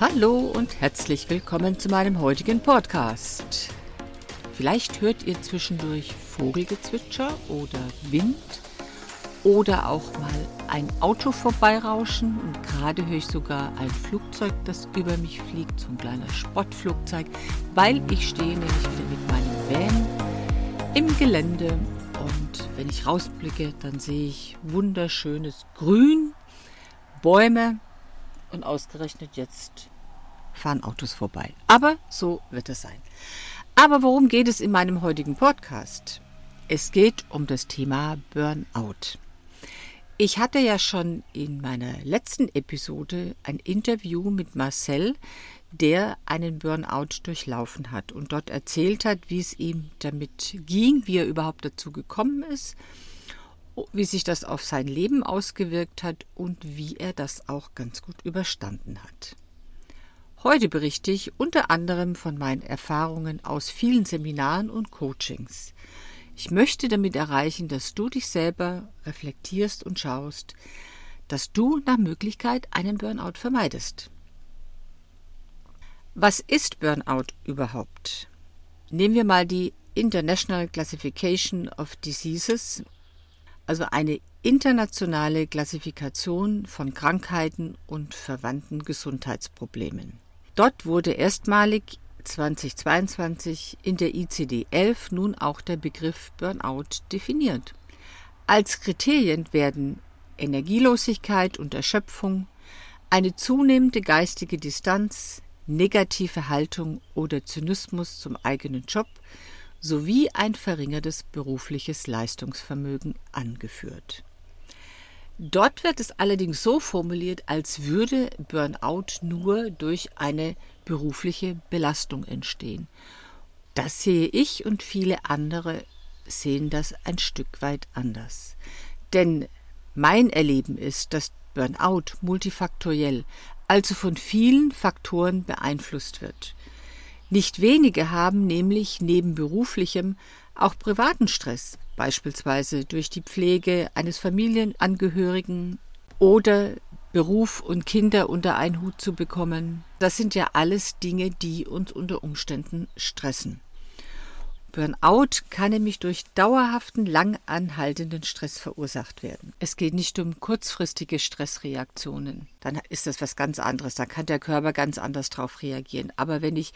Hallo und herzlich willkommen zu meinem heutigen Podcast. Vielleicht hört ihr zwischendurch Vogelgezwitscher oder Wind oder auch mal ein Auto vorbeirauschen und gerade höre ich sogar ein Flugzeug, das über mich fliegt, so ein kleiner Spottflugzeug, weil ich stehe nämlich wieder mit meinem Van im Gelände und wenn ich rausblicke, dann sehe ich wunderschönes Grün, Bäume und ausgerechnet jetzt fahren Autos vorbei. Aber so wird es sein. Aber worum geht es in meinem heutigen Podcast? Es geht um das Thema Burnout. Ich hatte ja schon in meiner letzten Episode ein Interview mit Marcel, der einen Burnout durchlaufen hat und dort erzählt hat, wie es ihm damit ging, wie er überhaupt dazu gekommen ist, wie sich das auf sein Leben ausgewirkt hat und wie er das auch ganz gut überstanden hat. Heute berichte ich unter anderem von meinen Erfahrungen aus vielen Seminaren und Coachings. Ich möchte damit erreichen, dass du dich selber reflektierst und schaust, dass du nach Möglichkeit einen Burnout vermeidest. Was ist Burnout überhaupt? Nehmen wir mal die International Classification of Diseases, also eine internationale Klassifikation von Krankheiten und verwandten Gesundheitsproblemen. Dort wurde erstmalig 2022 in der ICD-11 nun auch der Begriff Burnout definiert. Als Kriterien werden Energielosigkeit und Erschöpfung, eine zunehmende geistige Distanz, negative Haltung oder Zynismus zum eigenen Job sowie ein verringertes berufliches Leistungsvermögen angeführt. Dort wird es allerdings so formuliert, als würde Burnout nur durch eine berufliche Belastung entstehen. Das sehe ich und viele andere sehen das ein Stück weit anders. Denn mein Erleben ist, dass Burnout multifaktoriell, also von vielen Faktoren beeinflusst wird. Nicht wenige haben nämlich neben beruflichem auch privaten Stress, beispielsweise durch die Pflege eines Familienangehörigen oder Beruf und Kinder unter einen Hut zu bekommen. Das sind ja alles Dinge, die uns unter Umständen stressen. Burnout kann nämlich durch dauerhaften, lang anhaltenden Stress verursacht werden. Es geht nicht um kurzfristige Stressreaktionen. Dann ist das was ganz anderes. Da kann der Körper ganz anders darauf reagieren. Aber wenn ich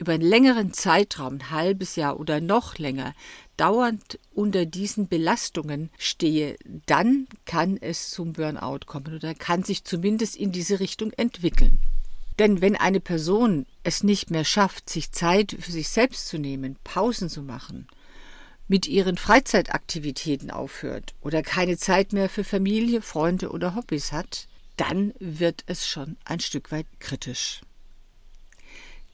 über einen längeren Zeitraum, ein halbes Jahr oder noch länger, dauernd unter diesen Belastungen stehe, dann kann es zum Burnout kommen oder kann sich zumindest in diese Richtung entwickeln. Denn wenn eine Person es nicht mehr schafft, sich Zeit für sich selbst zu nehmen, Pausen zu machen, mit ihren Freizeitaktivitäten aufhört oder keine Zeit mehr für Familie, Freunde oder Hobbys hat, dann wird es schon ein Stück weit kritisch.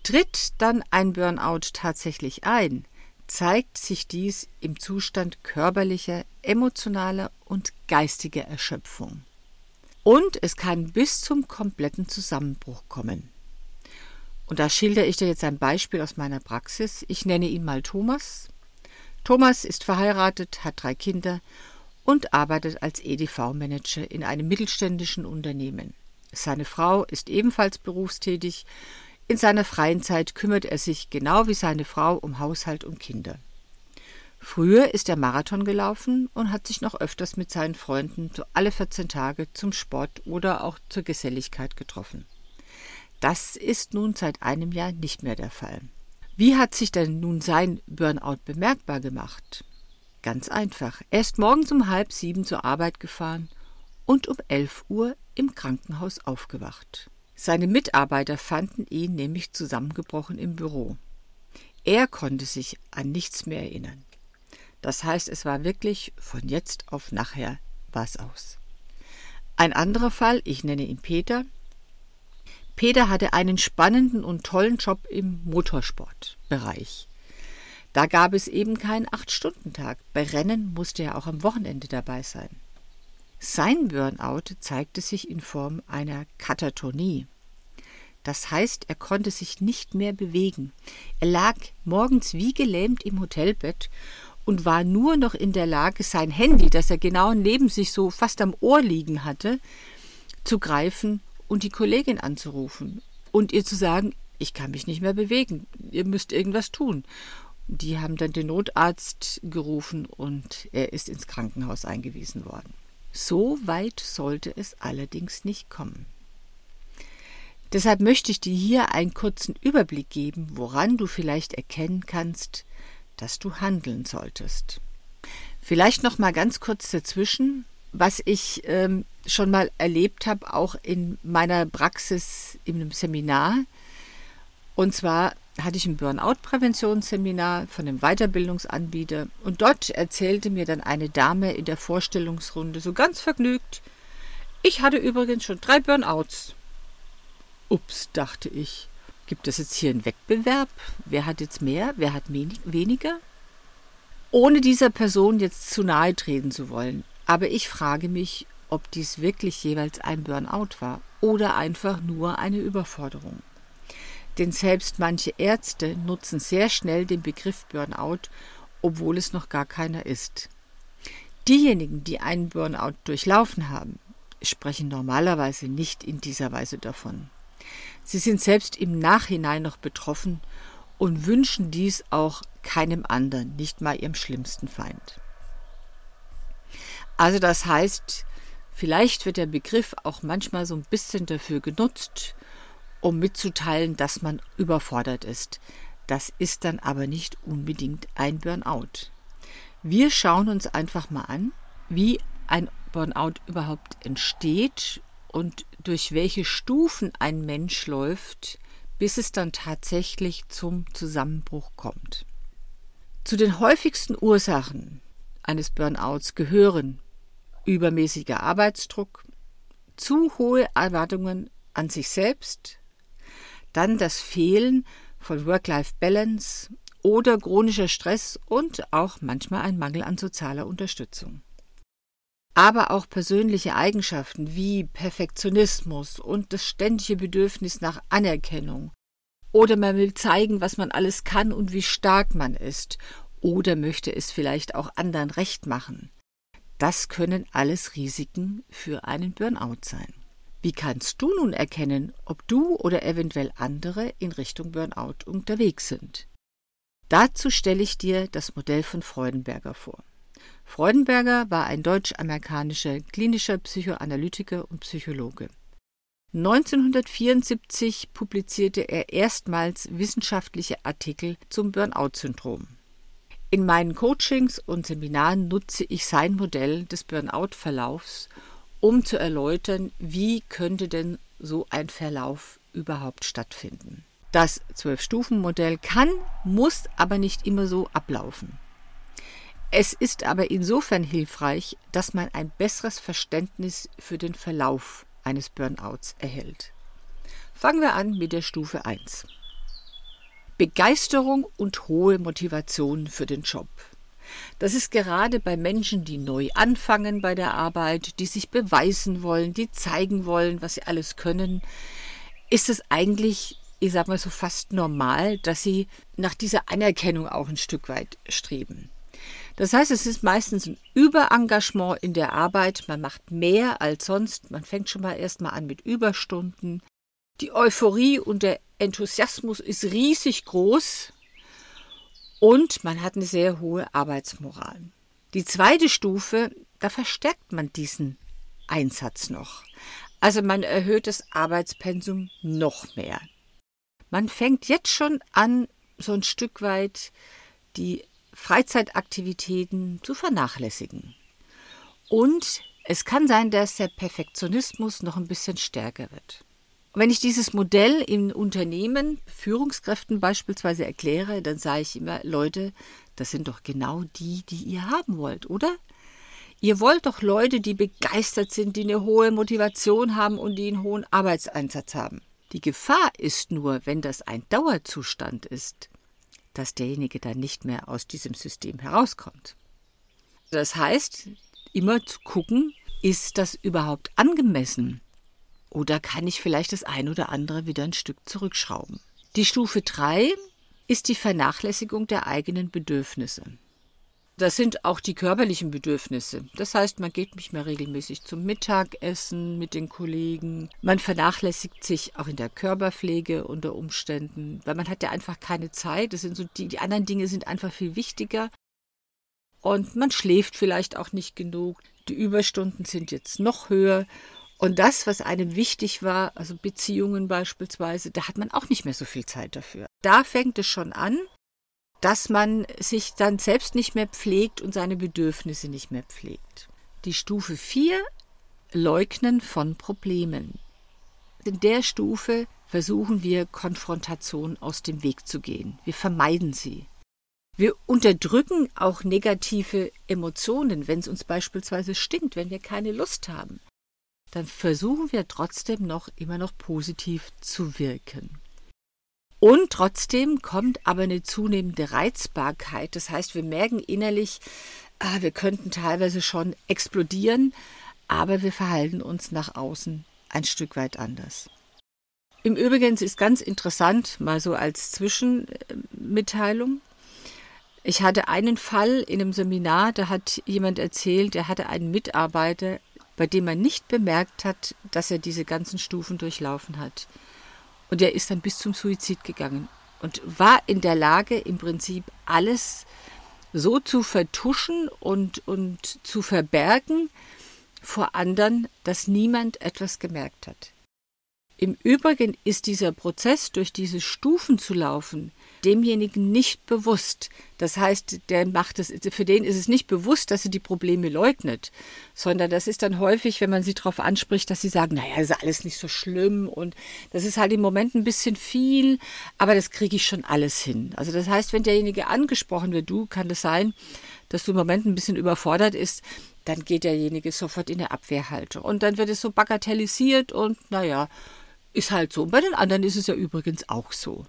Tritt dann ein Burnout tatsächlich ein, zeigt sich dies im Zustand körperlicher, emotionaler und geistiger Erschöpfung. Und es kann bis zum kompletten Zusammenbruch kommen. Und da schildere ich dir jetzt ein Beispiel aus meiner Praxis. Ich nenne ihn mal Thomas. Thomas ist verheiratet, hat drei Kinder und arbeitet als EDV-Manager in einem mittelständischen Unternehmen. Seine Frau ist ebenfalls berufstätig. In seiner freien Zeit kümmert er sich genau wie seine Frau um Haushalt und Kinder. Früher ist er Marathon gelaufen und hat sich noch öfters mit seinen Freunden so alle 14 Tage zum Sport oder auch zur Geselligkeit getroffen. Das ist nun seit einem Jahr nicht mehr der Fall. Wie hat sich denn nun sein Burnout bemerkbar gemacht? Ganz einfach. Er ist morgens um halb sieben zur Arbeit gefahren und um elf Uhr im Krankenhaus aufgewacht. Seine Mitarbeiter fanden ihn nämlich zusammengebrochen im Büro. Er konnte sich an nichts mehr erinnern. Das heißt, es war wirklich von jetzt auf nachher was aus. Ein anderer Fall, ich nenne ihn Peter. Peter hatte einen spannenden und tollen Job im Motorsportbereich. Da gab es eben keinen Acht-Stunden-Tag. Bei Rennen musste er auch am Wochenende dabei sein. Sein Burnout zeigte sich in Form einer Katatonie. Das heißt, er konnte sich nicht mehr bewegen. Er lag morgens wie gelähmt im Hotelbett und war nur noch in der Lage, sein Handy, das er genau neben sich so fast am Ohr liegen hatte, zu greifen und die Kollegin anzurufen und ihr zu sagen, ich kann mich nicht mehr bewegen, ihr müsst irgendwas tun. Die haben dann den Notarzt gerufen und er ist ins Krankenhaus eingewiesen worden. So weit sollte es allerdings nicht kommen. Deshalb möchte ich dir hier einen kurzen Überblick geben, woran du vielleicht erkennen kannst, dass du handeln solltest. Vielleicht noch mal ganz kurz dazwischen, was ich ähm, schon mal erlebt habe, auch in meiner Praxis in einem Seminar. Und zwar hatte ich ein Burnout-Präventionsseminar von einem Weiterbildungsanbieter und dort erzählte mir dann eine Dame in der Vorstellungsrunde so ganz vergnügt, ich hatte übrigens schon drei Burnouts. Ups, dachte ich, gibt es jetzt hier einen Wettbewerb? Wer hat jetzt mehr, wer hat weniger? Ohne dieser Person jetzt zu nahe treten zu wollen, aber ich frage mich, ob dies wirklich jeweils ein Burnout war oder einfach nur eine Überforderung. Denn selbst manche Ärzte nutzen sehr schnell den Begriff Burnout, obwohl es noch gar keiner ist. Diejenigen, die einen Burnout durchlaufen haben, sprechen normalerweise nicht in dieser Weise davon. Sie sind selbst im Nachhinein noch betroffen und wünschen dies auch keinem anderen, nicht mal ihrem schlimmsten Feind. Also das heißt, vielleicht wird der Begriff auch manchmal so ein bisschen dafür genutzt, um mitzuteilen, dass man überfordert ist. Das ist dann aber nicht unbedingt ein Burnout. Wir schauen uns einfach mal an, wie ein Burnout überhaupt entsteht und durch welche Stufen ein Mensch läuft, bis es dann tatsächlich zum Zusammenbruch kommt. Zu den häufigsten Ursachen eines Burnouts gehören übermäßiger Arbeitsdruck, zu hohe Erwartungen an sich selbst, dann das Fehlen von Work-Life-Balance oder chronischer Stress und auch manchmal ein Mangel an sozialer Unterstützung. Aber auch persönliche Eigenschaften wie Perfektionismus und das ständige Bedürfnis nach Anerkennung. Oder man will zeigen, was man alles kann und wie stark man ist. Oder möchte es vielleicht auch anderen recht machen. Das können alles Risiken für einen Burnout sein. Wie kannst du nun erkennen, ob du oder eventuell andere in Richtung Burnout unterwegs sind? Dazu stelle ich dir das Modell von Freudenberger vor. Freudenberger war ein deutsch-amerikanischer klinischer Psychoanalytiker und Psychologe. 1974 publizierte er erstmals wissenschaftliche Artikel zum Burnout-Syndrom. In meinen Coachings und Seminaren nutze ich sein Modell des Burnout-Verlaufs um zu erläutern, wie könnte denn so ein Verlauf überhaupt stattfinden. Das Zwölf-Stufen-Modell kann, muss aber nicht immer so ablaufen. Es ist aber insofern hilfreich, dass man ein besseres Verständnis für den Verlauf eines Burnouts erhält. Fangen wir an mit der Stufe 1. Begeisterung und hohe Motivation für den Job. Das ist gerade bei Menschen, die neu anfangen bei der Arbeit, die sich beweisen wollen, die zeigen wollen, was sie alles können, ist es eigentlich, ich sag mal so fast normal, dass sie nach dieser Anerkennung auch ein Stück weit streben. Das heißt, es ist meistens ein Überengagement in der Arbeit, man macht mehr als sonst, man fängt schon mal erstmal an mit Überstunden. Die Euphorie und der Enthusiasmus ist riesig groß, und man hat eine sehr hohe Arbeitsmoral. Die zweite Stufe, da verstärkt man diesen Einsatz noch. Also man erhöht das Arbeitspensum noch mehr. Man fängt jetzt schon an, so ein Stück weit die Freizeitaktivitäten zu vernachlässigen. Und es kann sein, dass der Perfektionismus noch ein bisschen stärker wird. Wenn ich dieses Modell in Unternehmen, Führungskräften beispielsweise erkläre, dann sage ich immer, Leute, das sind doch genau die, die ihr haben wollt, oder? Ihr wollt doch Leute, die begeistert sind, die eine hohe Motivation haben und die einen hohen Arbeitseinsatz haben. Die Gefahr ist nur, wenn das ein Dauerzustand ist, dass derjenige dann nicht mehr aus diesem System herauskommt. Das heißt, immer zu gucken, ist das überhaupt angemessen? Oder kann ich vielleicht das ein oder andere wieder ein Stück zurückschrauben? Die Stufe 3 ist die Vernachlässigung der eigenen Bedürfnisse. Das sind auch die körperlichen Bedürfnisse. Das heißt, man geht nicht mehr regelmäßig zum Mittagessen mit den Kollegen. Man vernachlässigt sich auch in der Körperpflege unter Umständen, weil man hat ja einfach keine Zeit. Das sind so die, die anderen Dinge sind einfach viel wichtiger. Und man schläft vielleicht auch nicht genug. Die Überstunden sind jetzt noch höher. Und das, was einem wichtig war, also Beziehungen beispielsweise, da hat man auch nicht mehr so viel Zeit dafür. Da fängt es schon an, dass man sich dann selbst nicht mehr pflegt und seine Bedürfnisse nicht mehr pflegt. Die Stufe 4 Leugnen von Problemen. In der Stufe versuchen wir Konfrontation aus dem Weg zu gehen. Wir vermeiden sie. Wir unterdrücken auch negative Emotionen, wenn es uns beispielsweise stinkt, wenn wir keine Lust haben. Dann versuchen wir trotzdem noch immer noch positiv zu wirken. Und trotzdem kommt aber eine zunehmende Reizbarkeit. Das heißt, wir merken innerlich, ah, wir könnten teilweise schon explodieren, aber wir verhalten uns nach außen ein Stück weit anders. Im Übrigen ist ganz interessant, mal so als Zwischenmitteilung. Ich hatte einen Fall in einem Seminar, da hat jemand erzählt, er hatte einen Mitarbeiter, bei dem man nicht bemerkt hat, dass er diese ganzen Stufen durchlaufen hat. Und er ist dann bis zum Suizid gegangen und war in der Lage, im Prinzip alles so zu vertuschen und, und zu verbergen vor anderen, dass niemand etwas gemerkt hat. Im Übrigen ist dieser Prozess, durch diese Stufen zu laufen, demjenigen nicht bewusst. Das heißt, der macht es, für den ist es nicht bewusst, dass er die Probleme leugnet, sondern das ist dann häufig, wenn man sie darauf anspricht, dass sie sagen, naja, ist alles nicht so schlimm und das ist halt im Moment ein bisschen viel, aber das kriege ich schon alles hin. Also das heißt, wenn derjenige angesprochen wird, du, kann das sein, dass du im Moment ein bisschen überfordert ist, dann geht derjenige sofort in eine Abwehrhaltung. Und dann wird es so bagatellisiert und naja, ist halt so. Und bei den anderen ist es ja übrigens auch so.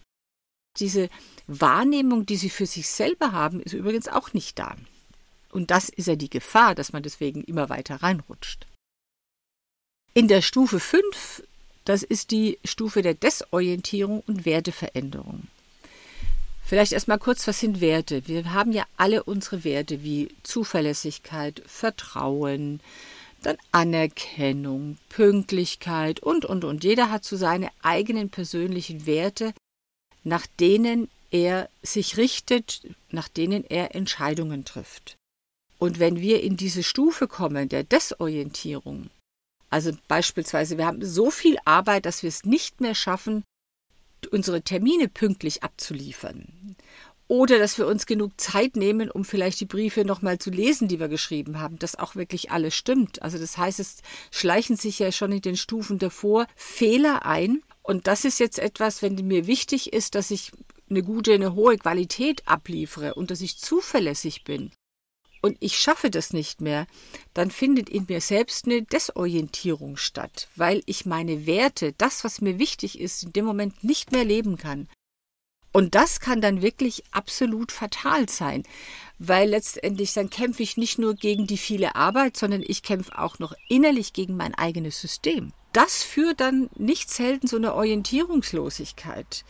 Diese Wahrnehmung, die sie für sich selber haben, ist übrigens auch nicht da. Und das ist ja die Gefahr, dass man deswegen immer weiter reinrutscht. In der Stufe 5, das ist die Stufe der Desorientierung und Werteveränderung. Vielleicht erstmal kurz, was sind Werte? Wir haben ja alle unsere Werte wie Zuverlässigkeit, Vertrauen, dann Anerkennung, Pünktlichkeit und, und, und. Jeder hat so seine eigenen persönlichen Werte, nach denen er sich richtet, nach denen er Entscheidungen trifft. Und wenn wir in diese Stufe kommen der Desorientierung, also beispielsweise wir haben so viel Arbeit, dass wir es nicht mehr schaffen, unsere Termine pünktlich abzuliefern oder dass wir uns genug Zeit nehmen, um vielleicht die Briefe nochmal zu lesen, die wir geschrieben haben, dass auch wirklich alles stimmt. Also das heißt, es schleichen sich ja schon in den Stufen davor Fehler ein. Und das ist jetzt etwas, wenn mir wichtig ist, dass ich eine gute, eine hohe Qualität abliefere und dass ich zuverlässig bin, und ich schaffe das nicht mehr, dann findet in mir selbst eine Desorientierung statt, weil ich meine Werte, das, was mir wichtig ist, in dem Moment nicht mehr leben kann. Und das kann dann wirklich absolut fatal sein, weil letztendlich dann kämpfe ich nicht nur gegen die viele Arbeit, sondern ich kämpfe auch noch innerlich gegen mein eigenes System. Das führt dann nicht selten zu einer Orientierungslosigkeit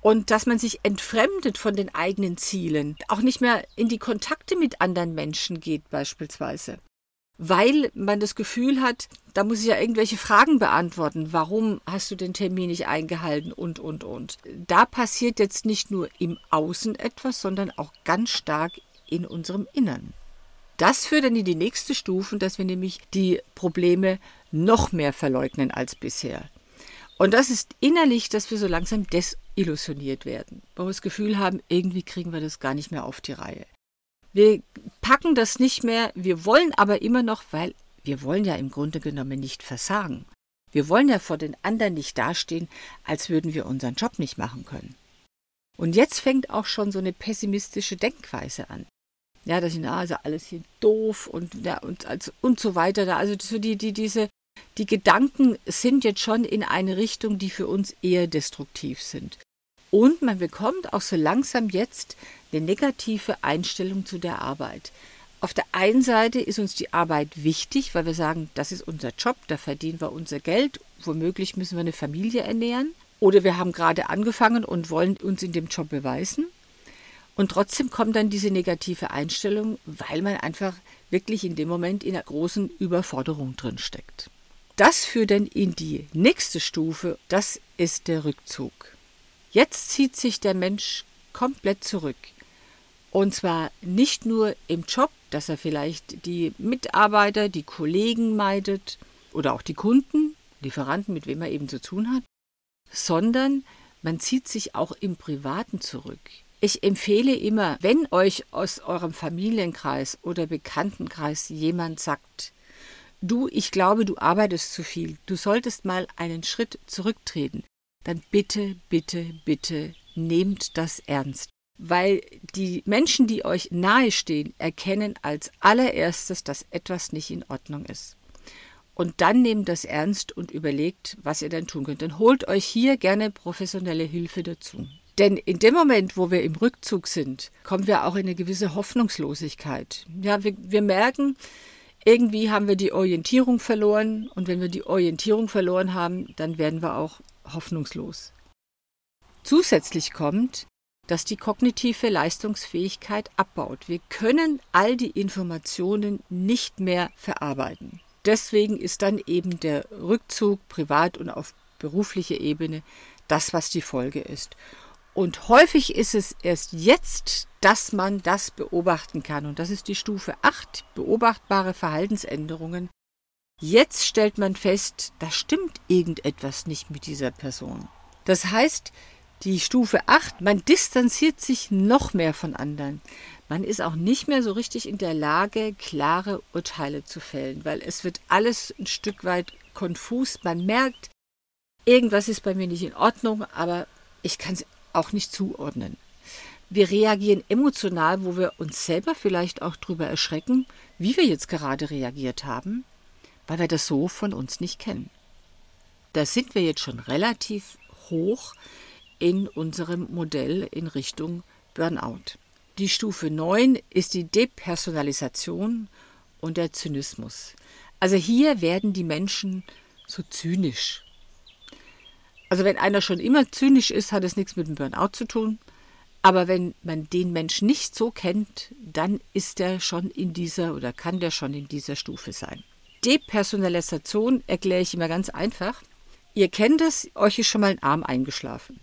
und dass man sich entfremdet von den eigenen Zielen, auch nicht mehr in die Kontakte mit anderen Menschen geht beispielsweise weil man das Gefühl hat, da muss ich ja irgendwelche Fragen beantworten. Warum hast du den Termin nicht eingehalten und, und, und. Da passiert jetzt nicht nur im Außen etwas, sondern auch ganz stark in unserem Innern. Das führt dann in die nächste Stufe, dass wir nämlich die Probleme noch mehr verleugnen als bisher. Und das ist innerlich, dass wir so langsam desillusioniert werden, wo wir das Gefühl haben, irgendwie kriegen wir das gar nicht mehr auf die Reihe. Wir packen das nicht mehr, wir wollen aber immer noch, weil wir wollen ja im Grunde genommen nicht versagen. Wir wollen ja vor den anderen nicht dastehen, als würden wir unseren Job nicht machen können. Und jetzt fängt auch schon so eine pessimistische Denkweise an. Ja, das sind also alles hier doof und, ja, und, also, und so weiter. Also so die, die, diese, die Gedanken sind jetzt schon in eine Richtung, die für uns eher destruktiv sind. Und man bekommt auch so langsam jetzt eine negative Einstellung zu der Arbeit. Auf der einen Seite ist uns die Arbeit wichtig, weil wir sagen, das ist unser Job, da verdienen wir unser Geld, womöglich müssen wir eine Familie ernähren. Oder wir haben gerade angefangen und wollen uns in dem Job beweisen. Und trotzdem kommt dann diese negative Einstellung, weil man einfach wirklich in dem Moment in einer großen Überforderung drin steckt. Das führt dann in die nächste Stufe, das ist der Rückzug. Jetzt zieht sich der Mensch komplett zurück. Und zwar nicht nur im Job, dass er vielleicht die Mitarbeiter, die Kollegen meidet oder auch die Kunden, Lieferanten, mit wem er eben zu tun hat, sondern man zieht sich auch im Privaten zurück. Ich empfehle immer, wenn euch aus eurem Familienkreis oder Bekanntenkreis jemand sagt, du, ich glaube, du arbeitest zu viel, du solltest mal einen Schritt zurücktreten, dann bitte, bitte, bitte nehmt das ernst. Weil die Menschen, die euch nahestehen, erkennen als allererstes, dass etwas nicht in Ordnung ist. Und dann nehmt das ernst und überlegt, was ihr dann tun könnt. Dann holt euch hier gerne professionelle Hilfe dazu. Denn in dem Moment, wo wir im Rückzug sind, kommen wir auch in eine gewisse Hoffnungslosigkeit. Ja, wir, wir merken, irgendwie haben wir die Orientierung verloren und wenn wir die Orientierung verloren haben, dann werden wir auch hoffnungslos. Zusätzlich kommt, dass die kognitive Leistungsfähigkeit abbaut. Wir können all die Informationen nicht mehr verarbeiten. Deswegen ist dann eben der Rückzug privat und auf beruflicher Ebene das, was die Folge ist. Und häufig ist es erst jetzt, dass man das beobachten kann. Und das ist die Stufe 8, beobachtbare Verhaltensänderungen. Jetzt stellt man fest, da stimmt irgendetwas nicht mit dieser Person. Das heißt, die Stufe 8, man distanziert sich noch mehr von anderen. Man ist auch nicht mehr so richtig in der Lage, klare Urteile zu fällen, weil es wird alles ein Stück weit konfus. Man merkt, irgendwas ist bei mir nicht in Ordnung, aber ich kann es auch nicht zuordnen. Wir reagieren emotional, wo wir uns selber vielleicht auch darüber erschrecken, wie wir jetzt gerade reagiert haben, weil wir das so von uns nicht kennen. Da sind wir jetzt schon relativ hoch in unserem Modell in Richtung Burnout. Die Stufe 9 ist die Depersonalisation und der Zynismus. Also hier werden die Menschen so zynisch. Also wenn einer schon immer zynisch ist, hat es nichts mit dem Burnout zu tun. Aber wenn man den Menschen nicht so kennt, dann ist er schon in dieser oder kann der schon in dieser Stufe sein. Depersonalisation erkläre ich immer ganz einfach. Ihr kennt es, euch ist schon mal ein Arm eingeschlafen.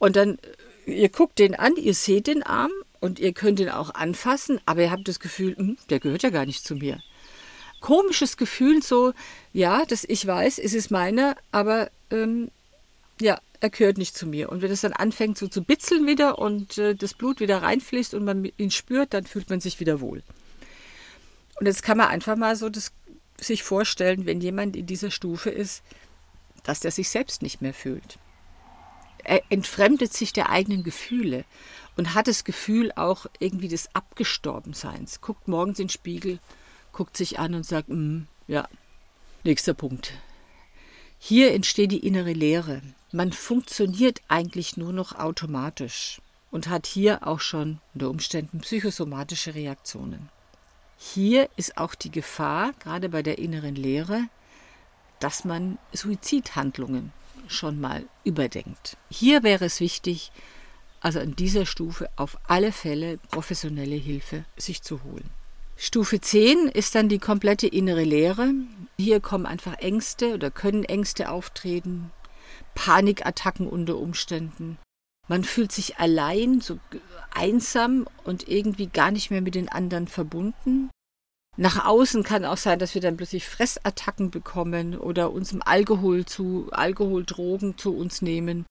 Und dann, ihr guckt den an, ihr seht den Arm und ihr könnt ihn auch anfassen, aber ihr habt das Gefühl, hm, der gehört ja gar nicht zu mir. Komisches Gefühl, so, ja, das ich weiß, es ist meiner, aber ähm, ja, er gehört nicht zu mir. Und wenn es dann anfängt so zu bitzeln wieder und äh, das Blut wieder reinfließt und man ihn spürt, dann fühlt man sich wieder wohl. Und jetzt kann man einfach mal so das, sich vorstellen, wenn jemand in dieser Stufe ist, dass der sich selbst nicht mehr fühlt. Er entfremdet sich der eigenen Gefühle und hat das Gefühl auch irgendwie des Abgestorbenseins. Guckt morgens in den Spiegel, guckt sich an und sagt, mm, ja, nächster Punkt. Hier entsteht die innere Leere. Man funktioniert eigentlich nur noch automatisch und hat hier auch schon unter Umständen psychosomatische Reaktionen. Hier ist auch die Gefahr, gerade bei der inneren Leere, dass man Suizidhandlungen schon mal überdenkt. Hier wäre es wichtig, also an dieser Stufe auf alle Fälle professionelle Hilfe sich zu holen. Stufe 10 ist dann die komplette innere Leere. Hier kommen einfach Ängste oder können Ängste auftreten, Panikattacken unter Umständen. Man fühlt sich allein, so einsam und irgendwie gar nicht mehr mit den anderen verbunden. Nach außen kann auch sein, dass wir dann plötzlich Fressattacken bekommen oder uns im Alkohol zu Alkohol, Drogen zu uns nehmen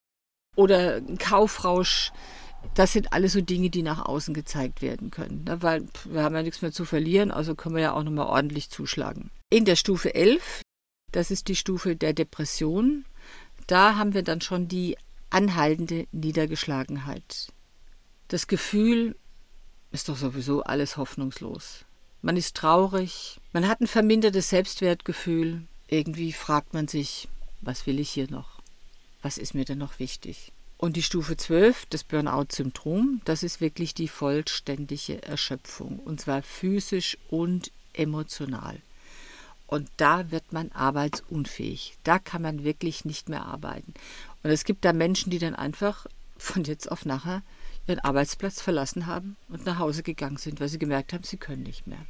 oder ein Kaufrausch. Das sind alles so Dinge, die nach außen gezeigt werden können. Ne? Weil wir haben ja nichts mehr zu verlieren, also können wir ja auch nochmal ordentlich zuschlagen. In der Stufe 11, das ist die Stufe der Depression, da haben wir dann schon die anhaltende Niedergeschlagenheit. Das Gefühl ist doch sowieso alles hoffnungslos. Man ist traurig, man hat ein vermindertes Selbstwertgefühl. Irgendwie fragt man sich, was will ich hier noch? Was ist mir denn noch wichtig? Und die Stufe 12, das Burnout-Syndrom, das ist wirklich die vollständige Erschöpfung, und zwar physisch und emotional. Und da wird man arbeitsunfähig. Da kann man wirklich nicht mehr arbeiten. Und es gibt da Menschen, die dann einfach von jetzt auf nachher ihren Arbeitsplatz verlassen haben und nach Hause gegangen sind, weil sie gemerkt haben, sie können nicht mehr.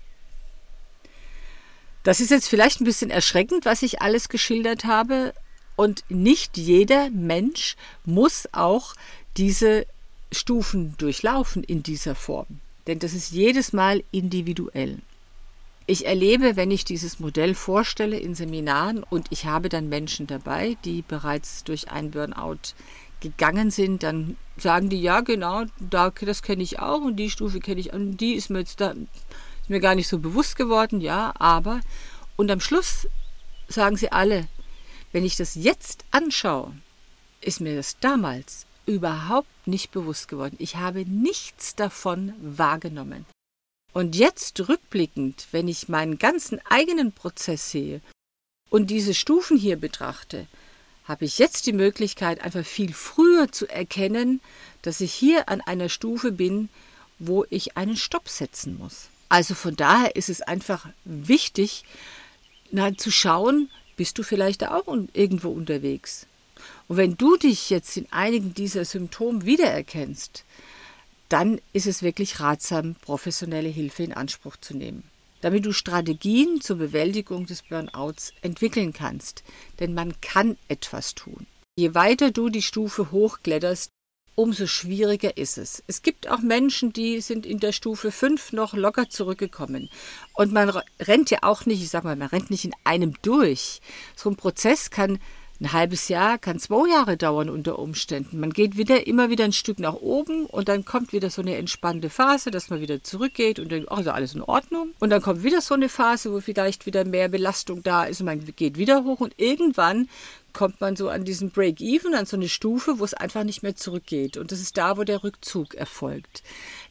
Das ist jetzt vielleicht ein bisschen erschreckend, was ich alles geschildert habe. Und nicht jeder Mensch muss auch diese Stufen durchlaufen in dieser Form. Denn das ist jedes Mal individuell. Ich erlebe, wenn ich dieses Modell vorstelle in Seminaren und ich habe dann Menschen dabei, die bereits durch einen Burnout gegangen sind, dann sagen die, ja genau, da, das kenne ich auch und die Stufe kenne ich und die ist mir jetzt da, ist mir gar nicht so bewusst geworden, ja, aber und am Schluss sagen sie alle, wenn ich das jetzt anschaue, ist mir das damals überhaupt nicht bewusst geworden. Ich habe nichts davon wahrgenommen. Und jetzt rückblickend, wenn ich meinen ganzen eigenen Prozess sehe und diese Stufen hier betrachte, habe ich jetzt die Möglichkeit, einfach viel früher zu erkennen, dass ich hier an einer Stufe bin, wo ich einen Stopp setzen muss. Also von daher ist es einfach wichtig, na, zu schauen, bist du vielleicht auch irgendwo unterwegs. Und wenn du dich jetzt in einigen dieser Symptome wiedererkennst, dann ist es wirklich ratsam, professionelle Hilfe in Anspruch zu nehmen, damit du Strategien zur Bewältigung des Burnouts entwickeln kannst. Denn man kann etwas tun. Je weiter du die Stufe hochkletterst, umso schwieriger ist es. Es gibt auch Menschen, die sind in der Stufe 5 noch locker zurückgekommen. Und man rennt ja auch nicht, ich sag mal, man rennt nicht in einem durch. So ein Prozess kann ein halbes Jahr kann zwei Jahre dauern unter Umständen. Man geht wieder immer wieder ein Stück nach oben und dann kommt wieder so eine entspannte Phase, dass man wieder zurückgeht und denkt, ach, ist alles in Ordnung. Und dann kommt wieder so eine Phase, wo vielleicht wieder mehr Belastung da ist und man geht wieder hoch und irgendwann kommt man so an diesen Break-Even, an so eine Stufe, wo es einfach nicht mehr zurückgeht. Und das ist da, wo der Rückzug erfolgt.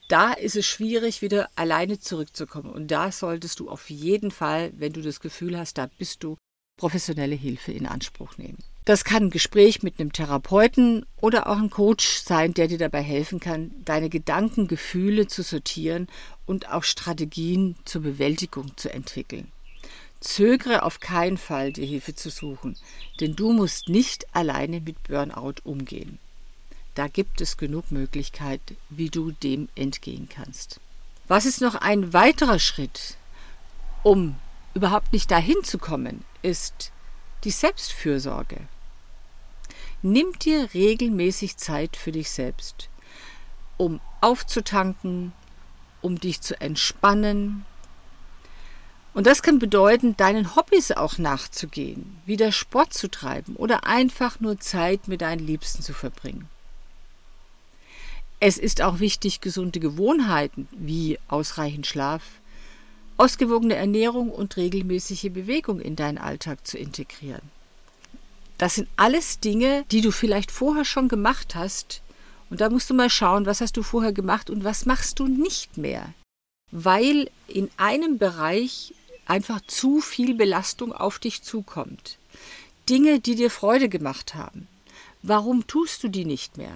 Da ist es schwierig, wieder alleine zurückzukommen. Und da solltest du auf jeden Fall, wenn du das Gefühl hast, da bist du professionelle Hilfe in Anspruch nehmen. Das kann ein Gespräch mit einem Therapeuten oder auch ein Coach sein, der dir dabei helfen kann, deine Gedanken, Gefühle zu sortieren und auch Strategien zur Bewältigung zu entwickeln. Zögere auf keinen Fall, dir Hilfe zu suchen, denn du musst nicht alleine mit Burnout umgehen. Da gibt es genug Möglichkeiten, wie du dem entgehen kannst. Was ist noch ein weiterer Schritt, um überhaupt nicht dahin zu kommen, ist die Selbstfürsorge. Nimm dir regelmäßig Zeit für dich selbst, um aufzutanken, um dich zu entspannen. Und das kann bedeuten, deinen Hobbys auch nachzugehen, wieder Sport zu treiben oder einfach nur Zeit mit deinen Liebsten zu verbringen. Es ist auch wichtig, gesunde Gewohnheiten wie ausreichend Schlaf, ausgewogene Ernährung und regelmäßige Bewegung in deinen Alltag zu integrieren. Das sind alles Dinge, die du vielleicht vorher schon gemacht hast. Und da musst du mal schauen, was hast du vorher gemacht und was machst du nicht mehr. Weil in einem Bereich einfach zu viel Belastung auf dich zukommt. Dinge, die dir Freude gemacht haben. Warum tust du die nicht mehr?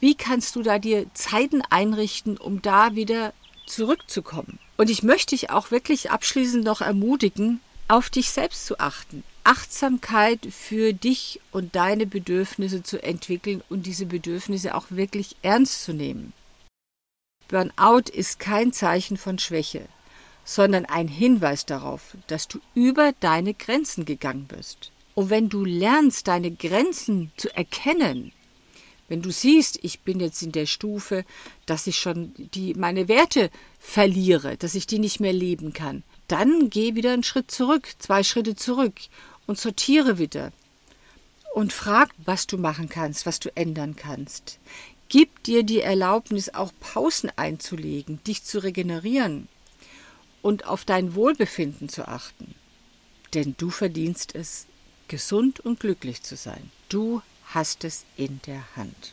Wie kannst du da dir Zeiten einrichten, um da wieder zurückzukommen? Und ich möchte dich auch wirklich abschließend noch ermutigen, auf dich selbst zu achten. Achtsamkeit für dich und deine Bedürfnisse zu entwickeln und diese Bedürfnisse auch wirklich ernst zu nehmen. Burnout ist kein Zeichen von Schwäche, sondern ein Hinweis darauf, dass du über deine Grenzen gegangen bist. Und wenn du lernst, deine Grenzen zu erkennen, wenn du siehst, ich bin jetzt in der Stufe, dass ich schon die, meine Werte verliere, dass ich die nicht mehr leben kann, dann geh wieder einen Schritt zurück, zwei Schritte zurück und sortiere wieder. Und frag, was du machen kannst, was du ändern kannst. Gib dir die Erlaubnis, auch Pausen einzulegen, dich zu regenerieren und auf dein Wohlbefinden zu achten. Denn du verdienst es, gesund und glücklich zu sein. Du hast es in der Hand.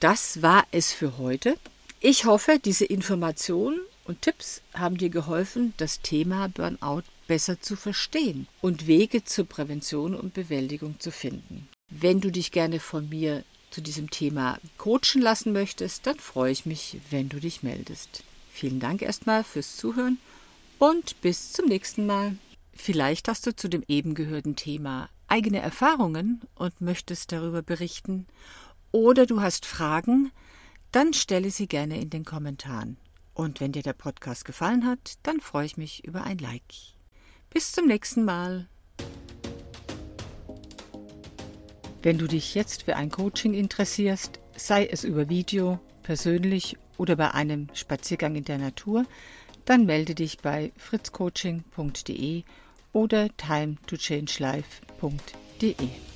Das war es für heute. Ich hoffe, diese Informationen und Tipps haben dir geholfen, das Thema Burnout besser zu verstehen und Wege zur Prävention und Bewältigung zu finden. Wenn du dich gerne von mir zu diesem Thema coachen lassen möchtest, dann freue ich mich, wenn du dich meldest. Vielen Dank erstmal fürs Zuhören und bis zum nächsten Mal. Vielleicht hast du zu dem eben gehörten Thema eigene Erfahrungen und möchtest darüber berichten oder du hast Fragen, dann stelle sie gerne in den Kommentaren. Und wenn dir der Podcast gefallen hat, dann freue ich mich über ein Like. Bis zum nächsten Mal. Wenn du dich jetzt für ein Coaching interessierst, sei es über Video, persönlich oder bei einem Spaziergang in der Natur, dann melde dich bei fritzcoaching.de oder timetochange.life.de.